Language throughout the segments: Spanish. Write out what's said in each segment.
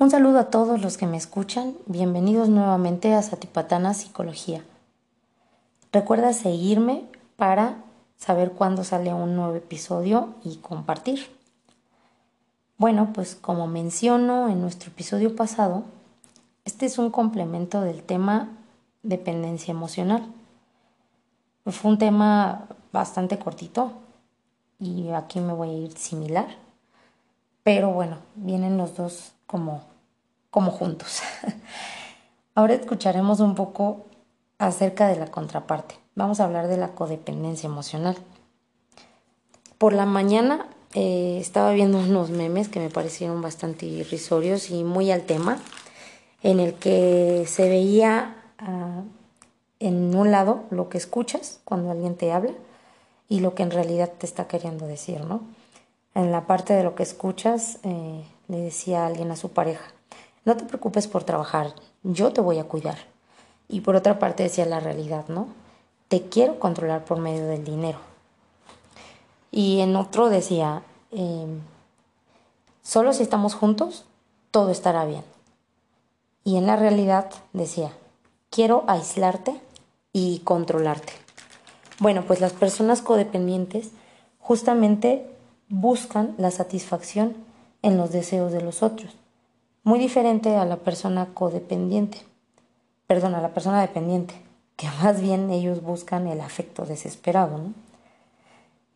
Un saludo a todos los que me escuchan. Bienvenidos nuevamente a Satipatana Psicología. Recuerda seguirme para saber cuándo sale un nuevo episodio y compartir. Bueno, pues como menciono en nuestro episodio pasado, este es un complemento del tema dependencia emocional. Fue un tema bastante cortito y aquí me voy a ir similar, pero bueno, vienen los dos como como juntos. Ahora escucharemos un poco acerca de la contraparte. Vamos a hablar de la codependencia emocional. Por la mañana eh, estaba viendo unos memes que me parecieron bastante irrisorios y muy al tema, en el que se veía ah, en un lado lo que escuchas cuando alguien te habla y lo que en realidad te está queriendo decir, ¿no? En la parte de lo que escuchas eh, le decía alguien a su pareja, no te preocupes por trabajar, yo te voy a cuidar. Y por otra parte decía la realidad, ¿no? Te quiero controlar por medio del dinero. Y en otro decía, em, solo si estamos juntos, todo estará bien. Y en la realidad decía, quiero aislarte y controlarte. Bueno, pues las personas codependientes justamente buscan la satisfacción en los deseos de los otros muy diferente a la persona codependiente, perdón, a la persona dependiente, que más bien ellos buscan el afecto desesperado. ¿no?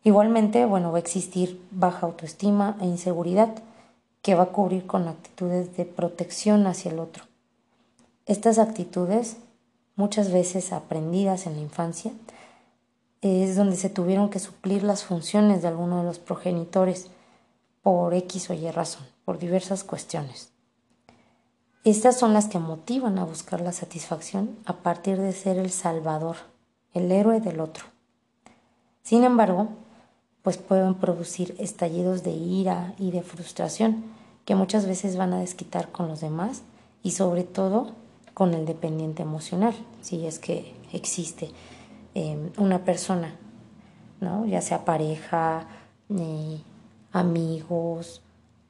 Igualmente, bueno, va a existir baja autoestima e inseguridad que va a cubrir con actitudes de protección hacia el otro. Estas actitudes, muchas veces aprendidas en la infancia, es donde se tuvieron que suplir las funciones de alguno de los progenitores por X o Y razón, por diversas cuestiones. Estas son las que motivan a buscar la satisfacción a partir de ser el salvador, el héroe del otro. Sin embargo, pues pueden producir estallidos de ira y de frustración que muchas veces van a desquitar con los demás y sobre todo con el dependiente emocional, si es que existe em, una persona, ¿no? ya sea pareja, amigos,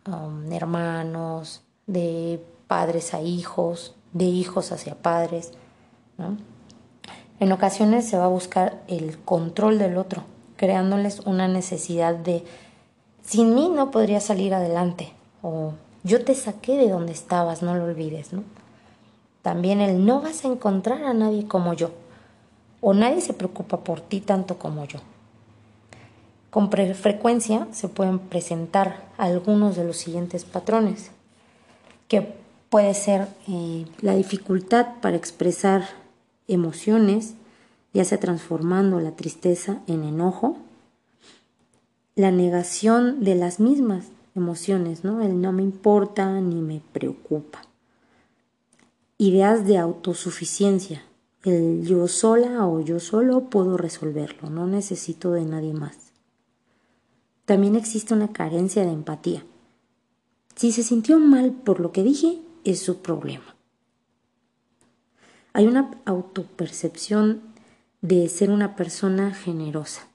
um, hermanos, de padres a hijos, de hijos hacia padres. En ocasiones se va a buscar el control del otro, creándoles una necesidad de, sin mí no podría salir adelante, o yo te saqué de donde estabas, no lo olvides. ¿no? También el no vas a encontrar a nadie como yo, o nadie se preocupa por ti tanto como yo. Con frecuencia se pueden presentar algunos de los siguientes patrones, que puede ser eh, la dificultad para expresar emociones, ya sea transformando la tristeza en enojo, la negación de las mismas emociones, ¿no? El no me importa ni me preocupa. Ideas de autosuficiencia, el yo sola o yo solo puedo resolverlo, no necesito de nadie más. También existe una carencia de empatía. Si se sintió mal por lo que dije, es su problema. Hay una autopercepción de ser una persona generosa.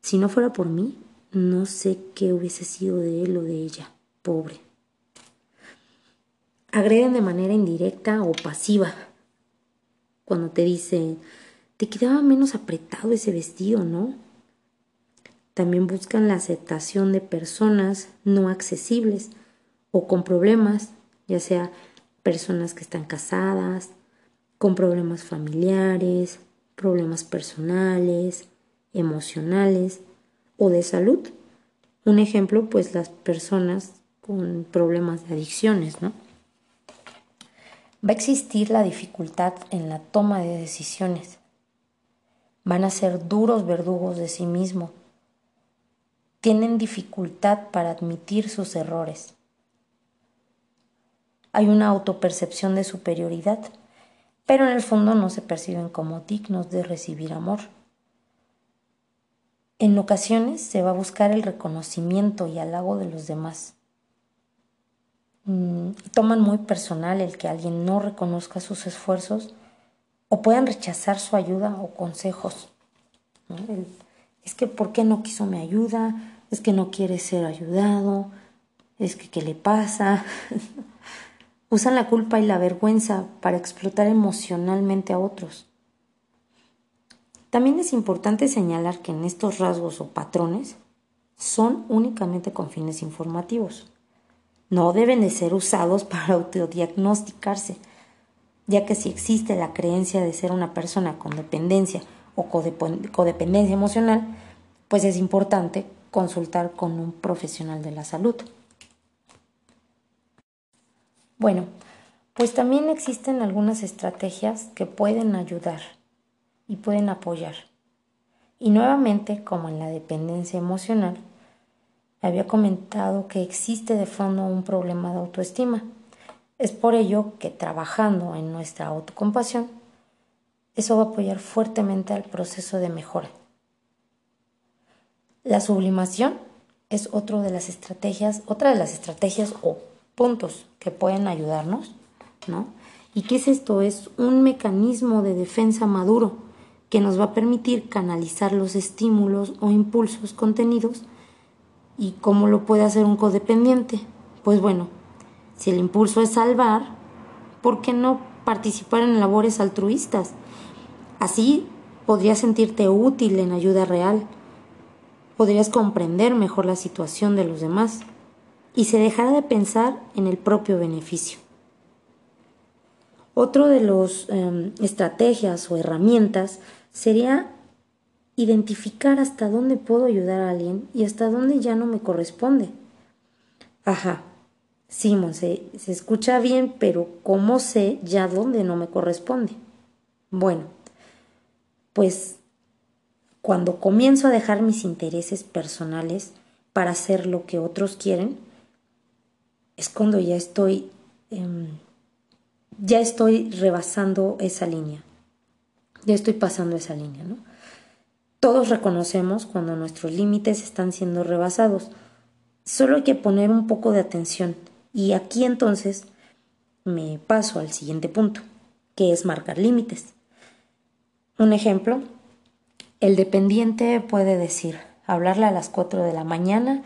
Si no fuera por mí, no sé qué hubiese sido de él o de ella, pobre. Agreden de manera indirecta o pasiva. Cuando te dice, te quedaba menos apretado ese vestido, ¿no? También buscan la aceptación de personas no accesibles o con problemas, ya sea personas que están casadas, con problemas familiares, problemas personales, emocionales o de salud. Un ejemplo, pues las personas con problemas de adicciones, ¿no? Va a existir la dificultad en la toma de decisiones. Van a ser duros verdugos de sí mismos. Tienen dificultad para admitir sus errores. Hay una autopercepción de superioridad, pero en el fondo no se perciben como dignos de recibir amor. En ocasiones se va a buscar el reconocimiento y halago de los demás. Mm, toman muy personal el que alguien no reconozca sus esfuerzos o puedan rechazar su ayuda o consejos. es que ¿por qué no quiso mi ayuda? Es que no quiere ser ayudado. Es que ¿qué le pasa? Usan la culpa y la vergüenza para explotar emocionalmente a otros. También es importante señalar que en estos rasgos o patrones son únicamente con fines informativos no deben de ser usados para autodiagnosticarse, ya que si existe la creencia de ser una persona con dependencia o codependencia emocional, pues es importante consultar con un profesional de la salud. Bueno, pues también existen algunas estrategias que pueden ayudar y pueden apoyar. Y nuevamente, como en la dependencia emocional, había comentado que existe de fondo un problema de autoestima. Es por ello que trabajando en nuestra autocompasión, eso va a apoyar fuertemente al proceso de mejora. La sublimación es otra de las estrategias, otra de las estrategias o puntos que pueden ayudarnos, ¿no? ¿Y qué es esto? Es un mecanismo de defensa maduro que nos va a permitir canalizar los estímulos o impulsos contenidos ¿Y cómo lo puede hacer un codependiente? Pues bueno, si el impulso es salvar, ¿por qué no participar en labores altruistas? Así podrías sentirte útil en ayuda real, podrías comprender mejor la situación de los demás y se dejará de pensar en el propio beneficio. Otro de las em, estrategias o herramientas sería identificar hasta dónde puedo ayudar a alguien y hasta dónde ya no me corresponde. Ajá, Simón, se, se escucha bien, pero ¿cómo sé ya dónde no me corresponde? Bueno, pues cuando comienzo a dejar mis intereses personales para hacer lo que otros quieren, es cuando ya estoy, em, ya estoy rebasando esa línea, ya estoy pasando esa línea, ¿no? Todos reconocemos cuando nuestros límites están siendo rebasados. Solo hay que poner un poco de atención. Y aquí entonces me paso al siguiente punto, que es marcar límites. Un ejemplo, el dependiente puede decir, hablarle a las 4 de la mañana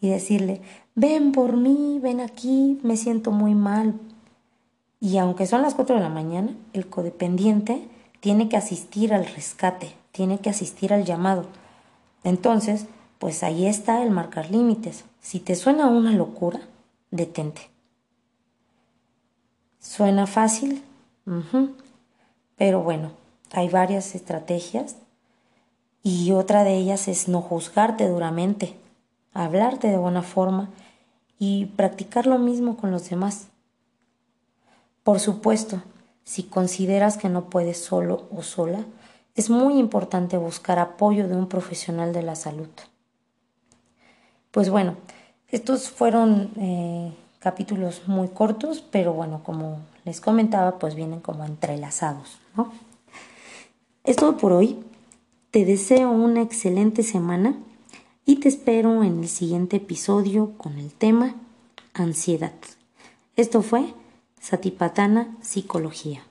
y decirle, ven por mí, ven aquí, me siento muy mal. Y aunque son las 4 de la mañana, el codependiente tiene que asistir al rescate, tiene que asistir al llamado. Entonces, pues ahí está el marcar límites. Si te suena una locura, detente. ¿Suena fácil? Pero bueno, hay varias estrategias y otra de ellas es no juzgarte duramente, hablarte de buena forma y practicar lo mismo con los demás. Por supuesto, si consideras que no puedes solo o sola, es muy importante buscar apoyo de un profesional de la salud. Pues bueno, estos fueron eh, capítulos muy cortos, pero bueno, como les comentaba, pues vienen como entrelazados. ¿no? Es todo por hoy. Te deseo una excelente semana y te espero en el siguiente episodio con el tema ansiedad. Esto fue Satipatana Psicología.